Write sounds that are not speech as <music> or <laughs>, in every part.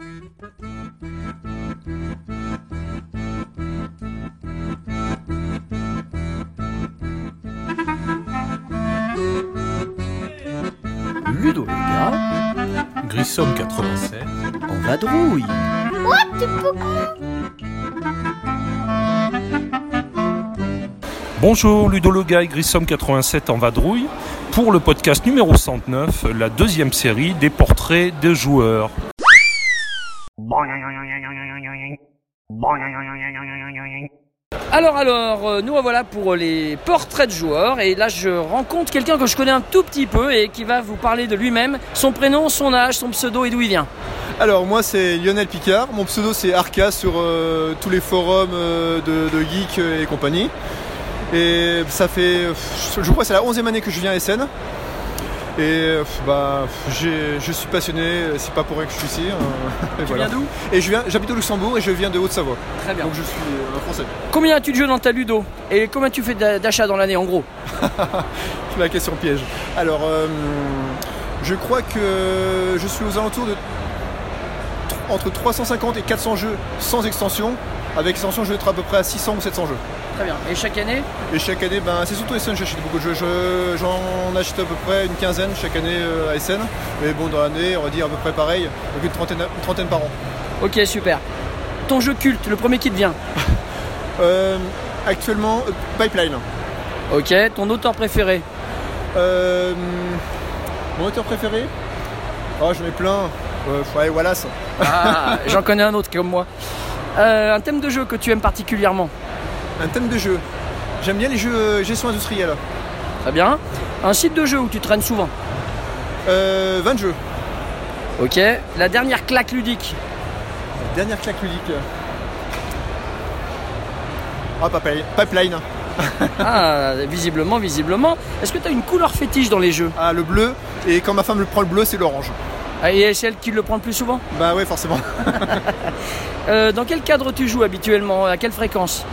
Ludo le gars, Grissom 87. en vadrouille. Bonjour, Ludo le gars et Grissom 87 en vadrouille pour le podcast numéro 109, la deuxième série des portraits de joueurs. Alors alors, euh, nous revoilà pour les portraits de joueurs et là je rencontre quelqu'un que je connais un tout petit peu et qui va vous parler de lui-même, son prénom, son âge, son pseudo et d'où il vient. Alors moi c'est Lionel Picard, mon pseudo c'est Arca sur euh, tous les forums euh, de, de geeks et compagnie. Et ça fait, je crois que c'est la 11e année que je viens à SN. Et bah, je suis passionné, c'est pas pour rien que je suis ici. hein. <laughs> Et Tu viens d'où? Et je viens, j'habite au Luxembourg et je viens de Haute-Savoie. Très bien. Donc je suis euh, français. Combien as-tu de jeux dans ta ludo? Et combien tu fais d'a- d'achats dans l'année en gros? <laughs> La question piège. Alors, euh, je crois que je suis aux alentours de tr- entre 350 et 400 jeux sans extension. Avec extension, je vais être à peu près à 600 ou 700 jeux. Très bien. Et chaque année Et chaque année, ben, c'est surtout SN, j'achète beaucoup de jeux. Je- J'en achète à peu près une quinzaine chaque année euh, à SN. Mais bon, dans l'année, on va dire à peu près pareil, donc une trentaine, une trentaine par an. Ok, super. Ton jeu culte, le premier qui te vient. <laughs> Euh, actuellement, euh, Pipeline. Ok, ton auteur préféré. Euh, mon auteur préféré? Oh, j'en ai plein. Euh, ouais, Wallace. Ah, <laughs> j'en connais un autre comme moi. Euh, un thème de jeu que tu aimes particulièrement. Un thème de jeu. J'aime bien les jeux euh, gestion industrielle. Très bien. Un site de jeu où tu traînes souvent. Euh, 20 jeux. Ok. La dernière claque ludique. Dernière claque ludique. Ah, Pipeline. Pipeline. <laughs> Ah, visiblement, visiblement. Est-ce que tu as une couleur fétiche dans les jeux Ah, le bleu. Et quand ma femme le prend le bleu, c'est l'orange. Ah, Et c'est elle qui le prend le plus souvent Bah ouais, forcément. <laughs> Euh, Dans quel cadre tu joues habituellement? À quelle fréquence?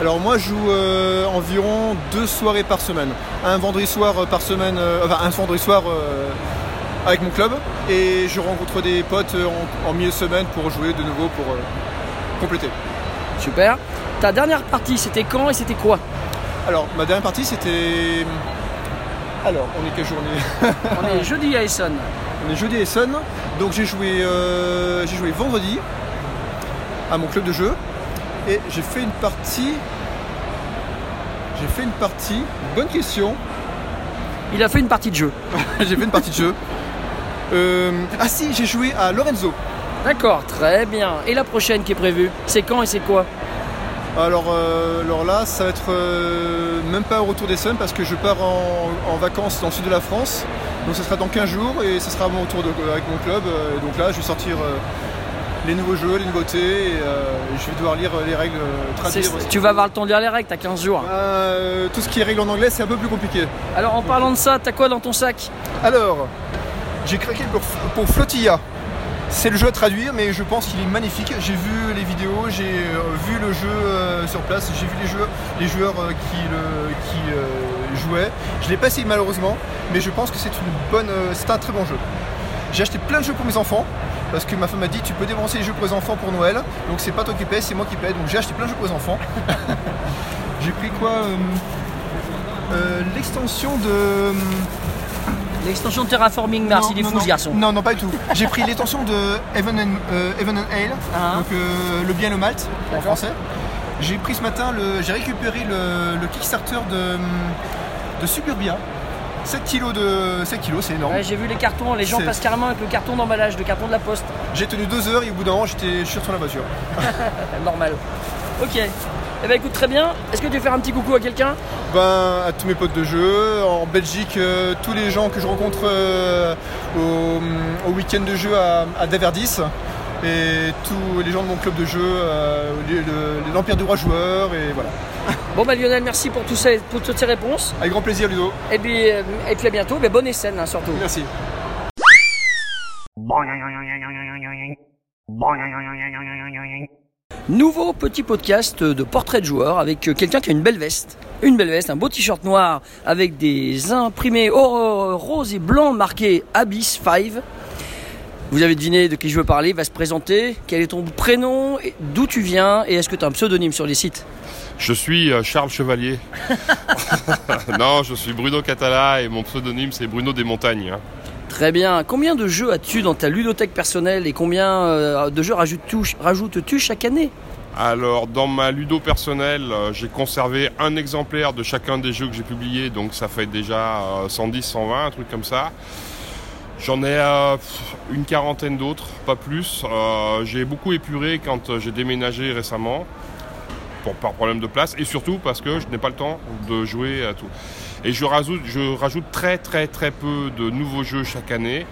Alors moi, je joue euh, environ deux soirées par semaine. Un vendredi soir euh, par semaine, euh, enfin un vendredi soir euh, avec mon club. Et je rencontre des potes en, en milieu de semaine pour jouer de nouveau pour compléter. Super. Ta dernière partie, c'était quand et c'était quoi? Alors, ma dernière partie, c'était... Alors, on est quelle journée? <laughs> On est jeudi à Essonne. On est jeudi à Essonne, donc j'ai joué, euh, j'ai joué vendredi à mon club de jeu et j'ai fait une partie. J'ai fait une partie. Bonne question. Il a fait une partie de jeu. <laughs> j'ai fait une partie de jeu. Euh, ah si, j'ai joué à Lorenzo. D'accord, très bien. Et la prochaine qui est prévue C'est quand et c'est quoi? Alors, euh, alors là, ça va être euh, même pas au retour des Suns parce que je pars en, en vacances dans le sud de la France. Donc, ce sera dans 15 jours et ce sera mon retour de- avec mon club. Donc là, je vais sortir les nouveaux jeux, les nouveautés et euh, je vais devoir lire euh, les règles, euh, traduire. Aussi. Tu vas avoir le temps de lire les règles, t'as 15 jours. Tout ce qui est règles en anglais, c'est un peu plus compliqué. Alors en parlant de ça, t'as quoi dans ton sac? Alors, j'ai craqué pour, pour Flotilla. C'est le jeu à traduire, mais je pense qu'il est magnifique. J'ai vu les vidéos, j'ai vu le jeu sur place, j'ai vu les joueurs, les joueurs qui, le, qui euh, jouaient. Je l'ai pas essayé malheureusement, mais je pense que c'est une bonne, c'est un très bon jeu. J'ai acheté plein de jeux pour mes enfants. Parce que ma femme m'a dit tu peux dépenser les jeux pour les enfants pour Noël, donc c'est pas toi qui paye, c'est moi qui paye. Donc j'ai acheté plein de jeux pour les enfants. <laughs> j'ai pris quoi euh, euh, L'extension de L'extension Terraforming Mars, non, il est non, fou non. ce garçon. Non, non, pas du tout. J'ai pris l'extension de Heaven and, euh, Heaven and Ale, Ah. donc euh, le bien et le malt en français. J'ai pris ce matin, le, j'ai récupéré le, le Kickstarter de, de Suburbia. 7 kilos de 7 kilos, c'est énorme. Ouais, J'ai vu les cartons, les gens passent carrément avec le carton d'emballage, le carton de la poste. J'ai tenu deux heures et au bout d'un j'étais, je suis retourné à la voiture. <laughs> Normal. Ok. Eh ben écoute très bien. Est-ce que tu veux faire un petit coucou à quelqu'un? Ben, à tous mes potes de jeu, en Belgique, euh, tous les gens que je rencontre euh, au, au week-end de jeu à, à Daverdis, et tous les gens de mon club de jeu, euh, le- le- l'Empire du Roi Joueur, et voilà. Bon bah Lionel, merci pour, tout ça, pour toutes ces réponses. Avec grand plaisir, Ludo. Et puis, euh, et puis à bientôt. Ben, bonne scène hein, surtout. Merci. Nouveau petit podcast de portrait de joueur avec euh, quelqu'un qui a une belle veste. Une belle veste, un beau t-shirt noir avec des imprimés roses et blancs marqués Abyss 5. Vous avez deviné de qui je veux parler, il va se présenter. Quel est ton prénom, d'où tu viens et est-ce que tu as un pseudonyme sur les sites? Je suis euh, Charles Chevalier. <laughs> <laughs> non, je suis Bruno Catala et mon pseudonyme c'est Bruno des Montagnes. hein. Très bien. Combien de jeux as-tu dans ta ludothèque personnelle et combien euh, de jeux rajoutes-tu chaque année? Alors, dans ma ludo personnelle, euh, j'ai conservé un exemplaire de chacun des jeux que j'ai publiés, donc ça fait déjà euh, 110, 120, un truc comme ça. J'en ai euh, une quarantaine d'autres, pas plus. Euh, j'ai beaucoup épuré quand euh, j'ai déménagé récemment, pour, par problème de place, et surtout parce que je n'ai pas le temps de jouer à tout. Et je rajoute, je rajoute très très très peu de nouveaux jeux chaque année.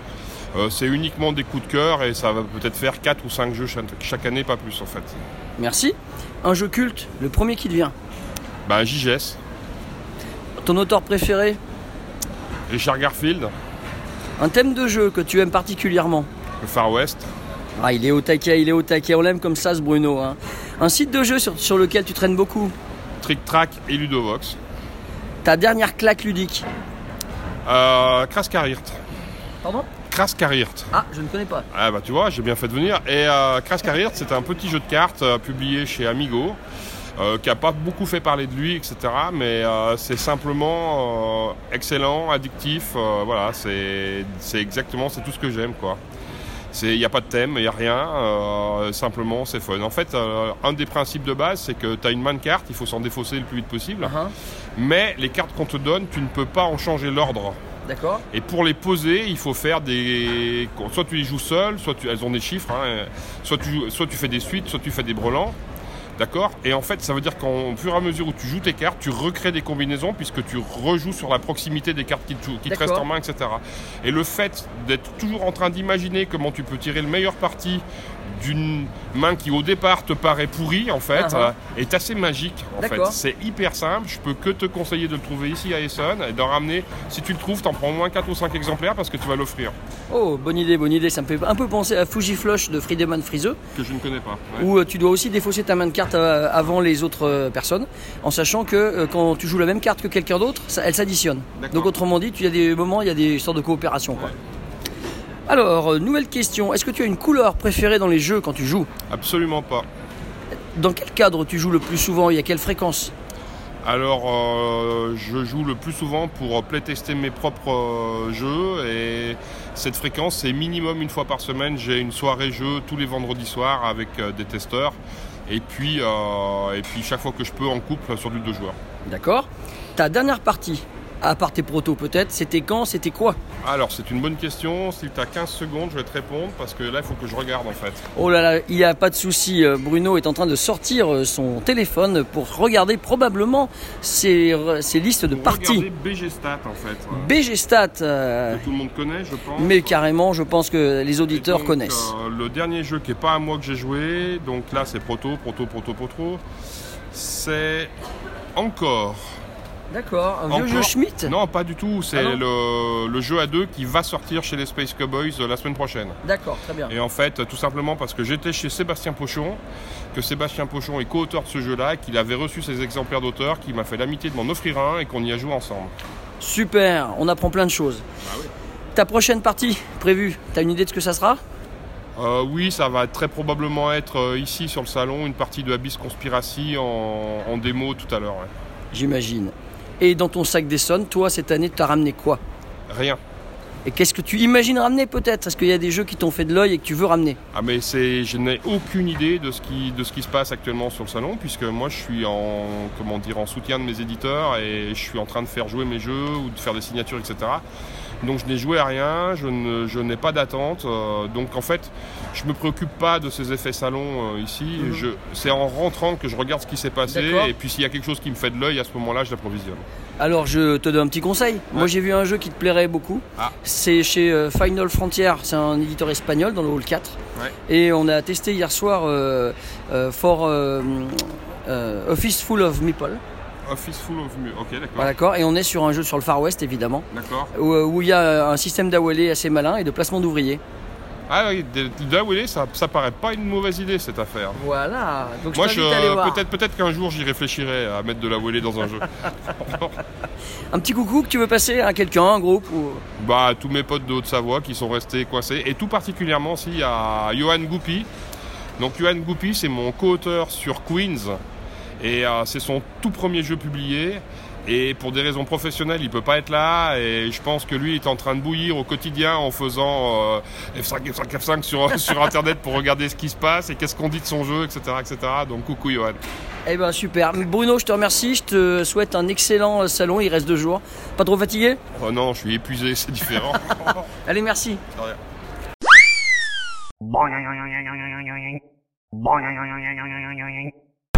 Euh, c'est uniquement des coups de cœur et ça va peut-être faire 4 ou 5 jeux chaque, chaque année, pas plus en fait. Merci. Un jeu culte, le premier qui te vient. Bah, JGS, Ton auteur préféré? Richard Garfield, Un thème de jeu que tu aimes particulièrement le Far West, Ah, il est au taquet, il est au taquet. On l'aime comme ça, ce Bruno. hein. Un site de jeu sur, sur lequel tu traînes beaucoup. Trick Track et Ludovox. Ta dernière claque ludique. Euh, Kraskarirt. Pardon? Kraskarirt. Ah, je ne connais pas. Ah bah tu vois, j'ai bien fait de venir. Et euh, Kraskarirt, c'est un petit jeu de cartes euh, publié chez Amigo, euh, qui a pas beaucoup fait parler de lui, etc. Mais euh, c'est simplement euh, excellent, addictif. voilà, c'est c'est exactement, c'est tout ce que j'aime quoi. Il n'y a pas de thème, il n'y a rien, simplement c'est fun. En fait, un des principes de base, c'est que tu as une main de cartes, il faut s'en défausser le plus vite possible. Uh-huh. Mais les cartes qu'on te donne, tu ne peux pas en changer l'ordre. D'accord. Et pour les poser, il faut faire des. Soit tu les joues seul, soit tu... elles ont des chiffres, hein, soit, tu... soit tu fais des suites, soit tu fais des brelans. D'accord? Et en fait, ça veut dire qu'au fur et à mesure où tu joues tes cartes, tu recrées des combinaisons puisque tu rejoues sur la proximité des cartes qui te, qui restent en main, etc. Et le fait d'être toujours en train d'imaginer comment tu peux tirer le meilleur parti d'une main qui au départ te paraît pourrie en fait Ah ah. euh, est assez magique en fait. C'est hyper simple, je peux que te conseiller de le trouver ici à Essonne et d'en ramener si tu le trouves, t'en prends au moins 4 ou 5 exemplaires parce que tu vas l'offrir Oh, bonne idée, bonne idée. Ça me fait un peu penser à Fujiflush de Friedemann Friseux, que je ne connais pas. Ouais. où euh, tu dois aussi défausser ta main de carte euh, avant les autres personnes, en sachant que quand tu joues la même carte que quelqu'un d'autre, ça- elle s'additionne. D'accord. Donc autrement dit, il y a des moments, il y a des sortes de coopération. quoi. Ouais. Alors, euh, nouvelle question. Est-ce que tu as une couleur préférée dans les jeux quand tu joues Absolument pas. Dans quel cadre tu joues le plus souvent et à quelle fréquence Alors, euh, je joue le plus souvent pour playtester mes propres euh, jeux et cette fréquence, c'est minimum une fois par semaine. J'ai une soirée jeu tous les vendredis soirs avec euh, des testeurs et puis, euh, et puis chaque fois que je peux en couple sur du deux joueurs. D'accord Ta dernière partie, à part tes protos peut-être, c'était quand C'était quoi Alors, c'est une bonne question. Si tu as 15 secondes, je vais te répondre parce que là, il faut que je regarde en fait. Oh là là, il n'y a pas de souci. euh, Bruno est en train de sortir euh, son téléphone pour regarder probablement ses, ses listes de parties. regarder BG Stat en fait. ouais. BG Stat, euh, Que tout le monde connaît, je pense. mais carrément, je pense que les auditeurs donc, connaissent. euh, le dernier jeu qui est pas à moi que j'ai joué, donc là c'est Proto, Proto, Proto, Proto. C'est encore. D'accord, un vieux encore- jeu Schmitt Non, pas du tout. C'est Ah non le, le jeu à deux qui va sortir chez les Space Cowboys euh, la semaine prochaine. D'accord, très bien. Et en fait, tout simplement parce que j'étais chez Sébastien Pochon, que Sébastien Pochon est co-auteur de ce jeu-là, qu'il avait reçu ses exemplaires d'auteur, qu'il m'a fait l'amitié de m'en offrir un et qu'on y a joué ensemble. Super, on apprend plein de choses. Bah oui. Ta prochaine partie prévue, t'as une idée de ce que ça sera? Euh, oui, ça va très probablement être euh, ici sur le salon une partie de Abyss Conspiracy en, en démo tout à l'heure. ouais. J'imagine. Et dans ton sac d'Essonne, toi, cette année, t'as ramené quoi? Rien. Et qu'est-ce que tu imagines ramener peut-être? Est-ce qu'il y a des jeux qui t'ont fait de l'œil et que tu veux ramener? Ah mais c'est, je n'ai aucune idée de ce qui de ce qui se passe actuellement sur le salon puisque moi je suis en comment dire en soutien de mes éditeurs et je suis en train de faire jouer mes jeux ou de faire des signatures etc. Donc je n'ai joué à rien, je, ne, je n'ai pas d'attente. euh, donc en fait, je me préoccupe pas de ces effets salon euh, ici. Mhm. Je, c'est en rentrant que je regarde ce qui s'est passé D'accord. et puis s'il y a quelque chose qui me fait de l'œil à ce moment-là, je l'approvisionne. Alors je te donne un petit conseil. Moi j'ai vu un jeu qui te plairait beaucoup. Ah. C'est chez euh, Final Frontier, c'est un éditeur espagnol dans le hall 4. Ouais. Et on a testé hier soir euh, for Office Full of Meeple. Office full of mu. Ok, d'accord. Voilà, D'accord. Et on est sur un jeu sur le Far West évidemment, D'accord. où, euh, où il y a un système d'AOLE assez malin et de placement d'ouvriers. Ah oui, wheeler, ça, ça paraît pas une mauvaise idée cette affaire. Voilà. Donc Moi, je peut-être peut-être qu'un jour j'y réfléchirai à mettre de la wheeler dans un jeu. <laughs> Un petit coucou que tu veux passer à quelqu'un, un groupe ou... Bah, tous mes potes de Haute-Savoie qui sont restés coincés, et tout particulièrement aussi à Johan Goupy. Donc Johan Goupy, c'est mon co-auteur sur Queens, et euh, c'est son tout premier jeu publié. Et pour des raisons professionnelles, il peut pas être là. Et je pense que lui il est en train de bouillir au quotidien en faisant euh, F5, F5, F5 sur, sur Internet pour regarder ce qui se passe et qu'est-ce qu'on dit de son jeu, etc., etc. Donc coucou Johan. Eh ben super. Bruno, je te remercie. Je te souhaite un excellent euh, salon. Il reste deux jours. Pas trop fatigué Oh non, je suis épuisé, c'est différent. Allez, merci.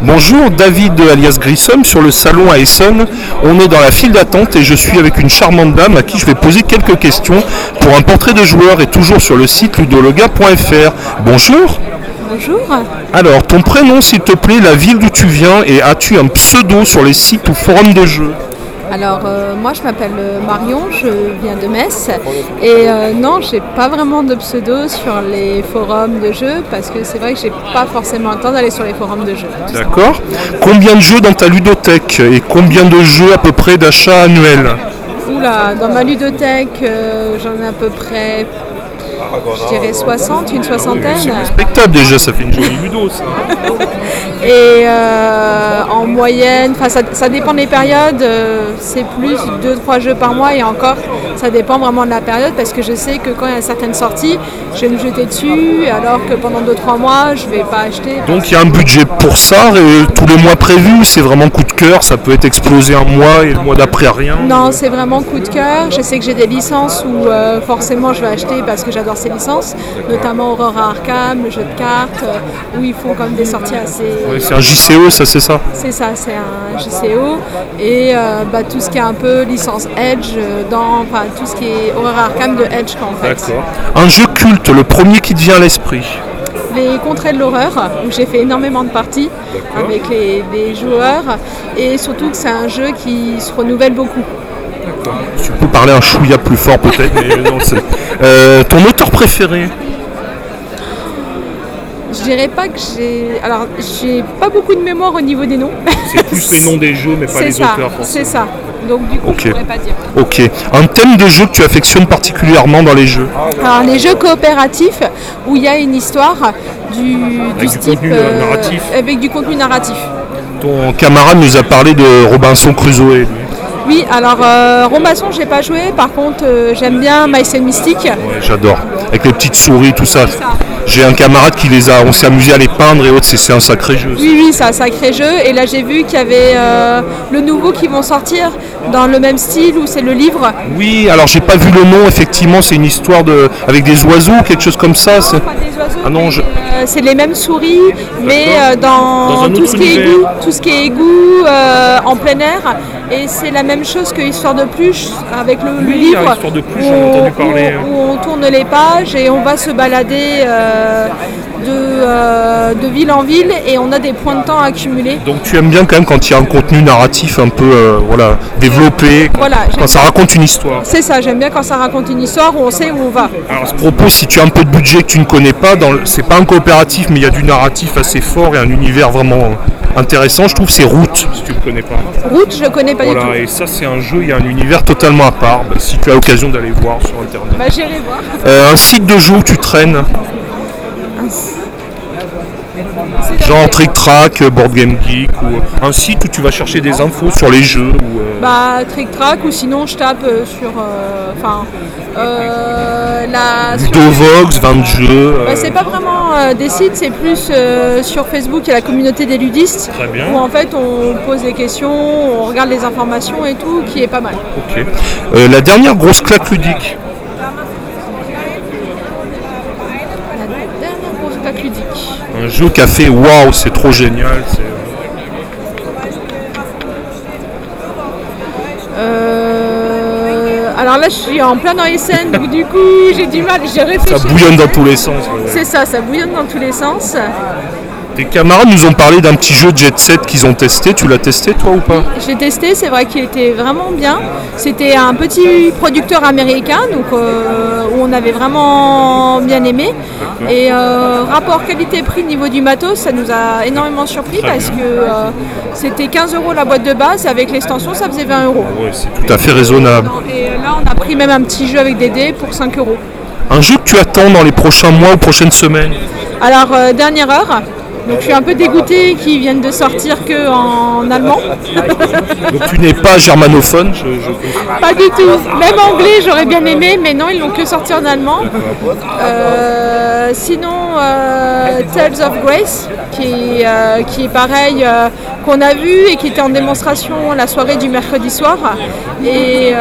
Bonjour, David alias Grissom sur le salon à Essonne. On est dans la file d'attente et je suis avec une charmante dame à qui je vais poser quelques questions pour un portrait de joueur et toujours sur le site ludologa.fr. Bonjour. Bonjour. Alors, ton prénom s'il te plaît, la ville d'où tu viens et as-tu un pseudo sur les sites ou forums de jeux? Alors euh, moi je m'appelle euh, Marion, je viens de Metz et euh, non j'ai pas vraiment de pseudo sur les forums de jeux parce que c'est vrai que j'ai pas forcément le temps d'aller sur les forums de jeux. D'accord. Combien de jeux dans ta ludothèque et combien de jeux à peu près d'achat annuel? Oula, dans ma ludothèque euh, j'en ai à peu près je dirais 60, une soixantaine. Respectable déjà, ça fait une jolie ludo ça. <laughs> Et euh, en moyenne, ça, ça dépend des périodes, euh, c'est plus 2-3 jeux par mois et encore ça dépend vraiment de la période parce que je sais que quand il y a certaines sorties, je vais me jeter dessus alors que pendant 2-3 mois je vais pas acheter. Donc il y a un budget pour ça et tous les mois prévus, c'est vraiment coup de cœur, ça peut être explosé un mois et le mois d'après rien. Non, c'est vraiment coup de cœur. Je sais que j'ai des licences où euh, forcément je vais acheter parce que j'adore ces licences, notamment Aurora Arkham, le jeu de cartes, euh, où ils font comme des sorties assez. Ouais, c'est un JCO, ça c'est ça. C'est ça, c'est un JCO. Et euh, bah, tout ce qui est un peu licence Edge, euh, dans, enfin tout ce qui est Aurora Arkham de Edge en fait. Un jeu culte, le premier qui te vient à l'esprit. Les Contrées de l'horreur, où j'ai fait énormément de parties avec les, les joueurs. Et surtout que c'est un jeu qui se renouvelle beaucoup. Tu peux parler un chouïa plus fort peut-être, mais non, c'est. Euh, ton auteur préféré Je dirais pas que j'ai. Alors, j'ai pas beaucoup de mémoire au niveau des noms. C'est plus les noms des jeux, mais pas les ça, auteurs. c'est ça. Donc, du coup, Ok. je pourrais pas dire. Ok. Un thème de jeu que tu affectionnes particulièrement dans les jeux Alors, les jeux coopératifs où il y a une histoire du, du du type. contenu narratif. Avec du contenu narratif. Ton camarade nous a parlé de Robinson Crusoe. Oui, alors euh, Robinson, j'ai pas joué. Par contre, euh, j'aime bien and Mystic. Ouais, j'adore. Avec les petites souris, tout ça. ça. J'ai un camarade qui les a. On s'est amusé à les peindre et autres. C'est un sacré jeu. Oui, oui, c'est un sacré jeu. Et là, j'ai vu qu'il y avait euh, le nouveau qui vont sortir dans le même style où c'est le livre. Oui, alors j'ai pas vu le nom. Effectivement, c'est une histoire de avec des oiseaux, quelque chose comme ça. c'est- Pas des oiseaux, Ah non, je- euh, c'est les mêmes souris, mais euh, dans, tout ce qui est égout, tout ce qui est égout euh, en plein air. Et c'est la même chose que Histoire de Pluche avec le, livre. Histoire de Pluche, où on- entendu parler. Où, où on tourne les pages et on va se balader euh, de, euh, de ville en ville et on a des points de temps à accumuler. Donc tu aimes bien quand même quand il y a un contenu narratif un peu euh, voilà développé, Voilà, quand ça raconte une histoire. C'est ça, j'aime bien quand ça raconte une histoire où on sait où on va. Alors à ce propos, si tu as un peu de budget que tu ne connais pas, le- c'est pas un coopératif, mais il y a du narratif assez fort et un univers vraiment intéressant. Je trouve c'est Route, si tu ne connais pas. Route, je connais pas du Voilà, tout. et ça c'est un jeu, il y a un univers totalement à part. Bah, si tu as l'occasion d'aller voir sur internet. Bah, j'irai voir. Euh, un site de jeu où tu traînes, genre Trick Track, euh, Board Game Geek, ou euh, un site où tu vas chercher des infos sur les jeux. Ou, euh, Bah, Trick Track ou sinon je tape euh, sur. Enfin. euh, la. sur- Ludovox, 20 jeux. euh, Bah, c'est pas vraiment euh, des sites, c'est plus euh, sur Facebook, il y a la communauté des ludistes. Très bien. Où en fait on pose des questions, on regarde les informations et tout, qui est pas mal. Ok. Euh, la dernière grosse claque ludique. La dernière grosse plaque ludique. Un jeu qui a fait waouh, c'est trop génial. Euh, alors là je suis en plein dans les scènes, donc du coup j'ai du mal, j'ai Ça réfléchi. bouillonne dans tous les sens. ouais. C'est ça, ça bouillonne dans tous les sens. Tes camarades nous ont parlé d'un petit jeu Jet Set qu'ils ont testé. Tu l'as testé toi ou pas? Je l'ai testé, c'est vrai qu'il était vraiment bien. C'était un petit producteur américain, donc euh, où on avait vraiment bien aimé. Et euh, rapport qualité-prix niveau du matos, ça nous a énormément surpris parce que euh, c'était 15 euros la boîte de base et avec l'extension, ça faisait 20 euros. Ouais, c'est tout à fait raisonnable. Et là, on a pris même un petit jeu avec des dés pour 5 euros. Un jeu que tu attends dans les prochains mois ou prochaines semaines? Alors, euh, dernière heure. Donc, je suis un peu dégoûtée qu'ils viennent de sortir que en allemand. <laughs> Donc tu n'es pas germanophone je- je- Pas du tout. Même anglais, j'aurais bien aimé, mais non, ils l'ont que sorti en allemand. Euh, sinon, euh, Tales of Grace, qui, euh, qui est pareil, qu'on a vu et qui était en démonstration la soirée du mercredi soir. Et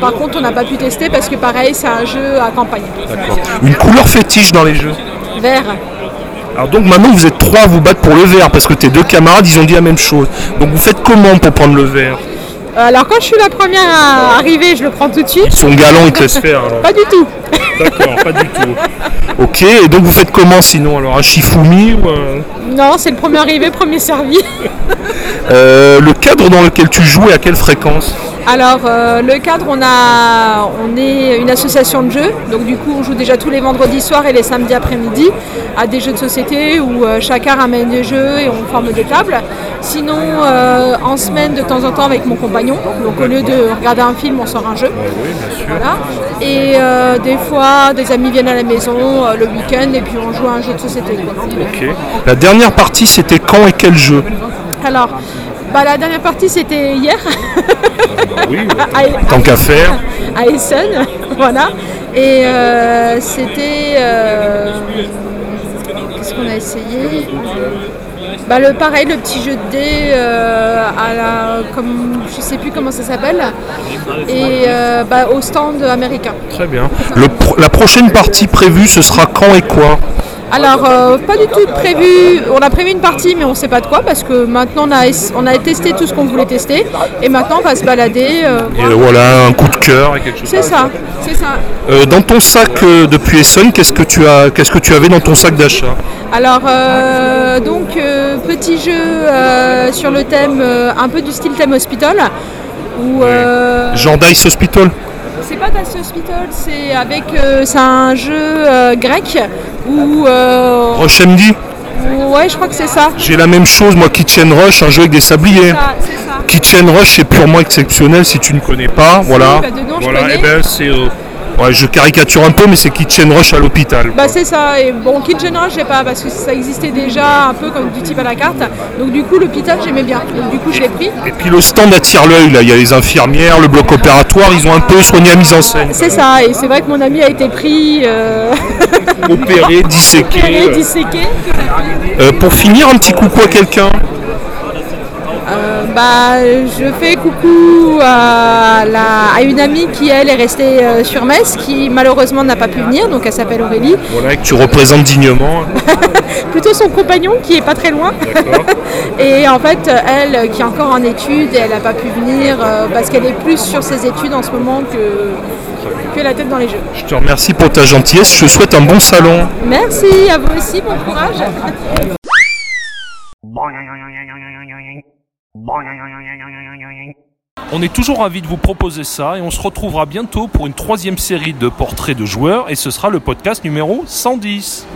par contre, on n'a pas pu tester parce que pareil, c'est un jeu à campagne. Une couleur fétiche dans les jeux? Vert. Alors donc maintenant vous êtes trois à vous battre pour le vert parce que tes deux camarades ils ont dit la même chose. Donc vous faites comment pour prendre le vert Alors quand je suis la première à arriver, je le prends tout de suite. Ils sont galants, ils te laissent faire alors. <laughs> Pas du tout. D'accord, pas du tout. Ok, et donc vous faites comment sinon Alors un Shifumi ou un- Non, c'est le premier arrivé, premier servi. Euh, Le cadre dans lequel tu joues et à quelle fréquence? Alors euh, le cadre, on a, on est une association de jeux, donc du coup on joue déjà tous les vendredis soirs et les samedis après-midi à des jeux de société où euh, chacun ramène des jeux et on forme des tables. Sinon euh, en semaine de temps en temps avec mon compagnon, donc au lieu de regarder un film, on sort un jeu. Voilà. Et euh, des fois des amis viennent à la maison le week-end et puis on joue à un jeu de société. quoi. Ok. La dernière partie c'était quand et quel jeu? Alors bah, la dernière partie c'était hier. Oui, <laughs> à- tant qu'à faire. à Essen, <laughs> voilà. Et euh, c'était. euh, Qu'est-ce qu'on a essayé? Bah, le pareil, le petit jeu de dés euh, à la, comme je sais plus comment ça s'appelle, et euh, bah, au stand américain. Très bien. Le pro- la prochaine partie prévue ce sera quand et quoi? Alors, euh, pas du tout prévu. On a prévu une partie, mais on sait pas de quoi, parce que maintenant on a, es- on a testé tout ce qu'on voulait tester, et maintenant on va se balader. euh, Et voilà, un coup de cœur et quelque chose. c'est ça, c'est ça. Euh, dans ton sac depuis Essen, qu'est-ce que tu as qu'est-ce que tu avais dans ton sac d'achat? Alors, donc, petit jeu sur le thème, un peu du style thème hospital. Où, euh, Genre Dice Hospital? C'est pas Dice Hospital, c'est avec, euh, c'est un jeu euh, grec où, euh, Rush MD où- ouais, je crois que c'est ça. J'ai la même chose, moi, Kitchen Rush, un jeu avec des sabliers. Ça, c'est ça. Kitchen Rush, c'est purement exceptionnel si tu ne connais pas. voilà. bah, dedans, je voilà, connais. et ben c'est. euh, ouais, je caricature un peu, mais c'est Kitchen Rush à l'hôpital. Bah c'est ça, et bon Kitchen Rush j'ai pas parce que ça existait déjà un peu comme du type à la carte, donc du coup l'hôpital j'aimais bien, donc du coup je l'ai pris. Et puis le stand attire l'œil, là. Il y a les infirmières, le bloc opératoire, ils ont un peu soigné la mise en scène. C'est ça, et c'est vrai que mon ami a été pris, euh, Opéré, disséqué. <laughs> opéré, disséqué. Euh, pour finir, un petit coucou à quelqu'un. Euh, bah, je fais coucou à, la- à une amie qui elle est restée euh, sur Metz, qui malheureusement n'a pas pu venir, donc elle s'appelle Aurélie. Voilà, que tu représentes dignement. <laughs> Plutôt son compagnon qui est pas très loin. et en fait, elle qui est encore en études, elle n'a pas pu venir euh, parce qu'elle est plus sur ses études en ce moment que, que la tête dans les jeux. Je te remercie pour ta gentillesse. Je te souhaite un bon salon. Merci, à vous aussi, bon courage. <laughs> On est toujours ravis de vous proposer ça et on se retrouvera bientôt pour une troisième série de portraits de joueurs et ce sera le podcast numéro 110.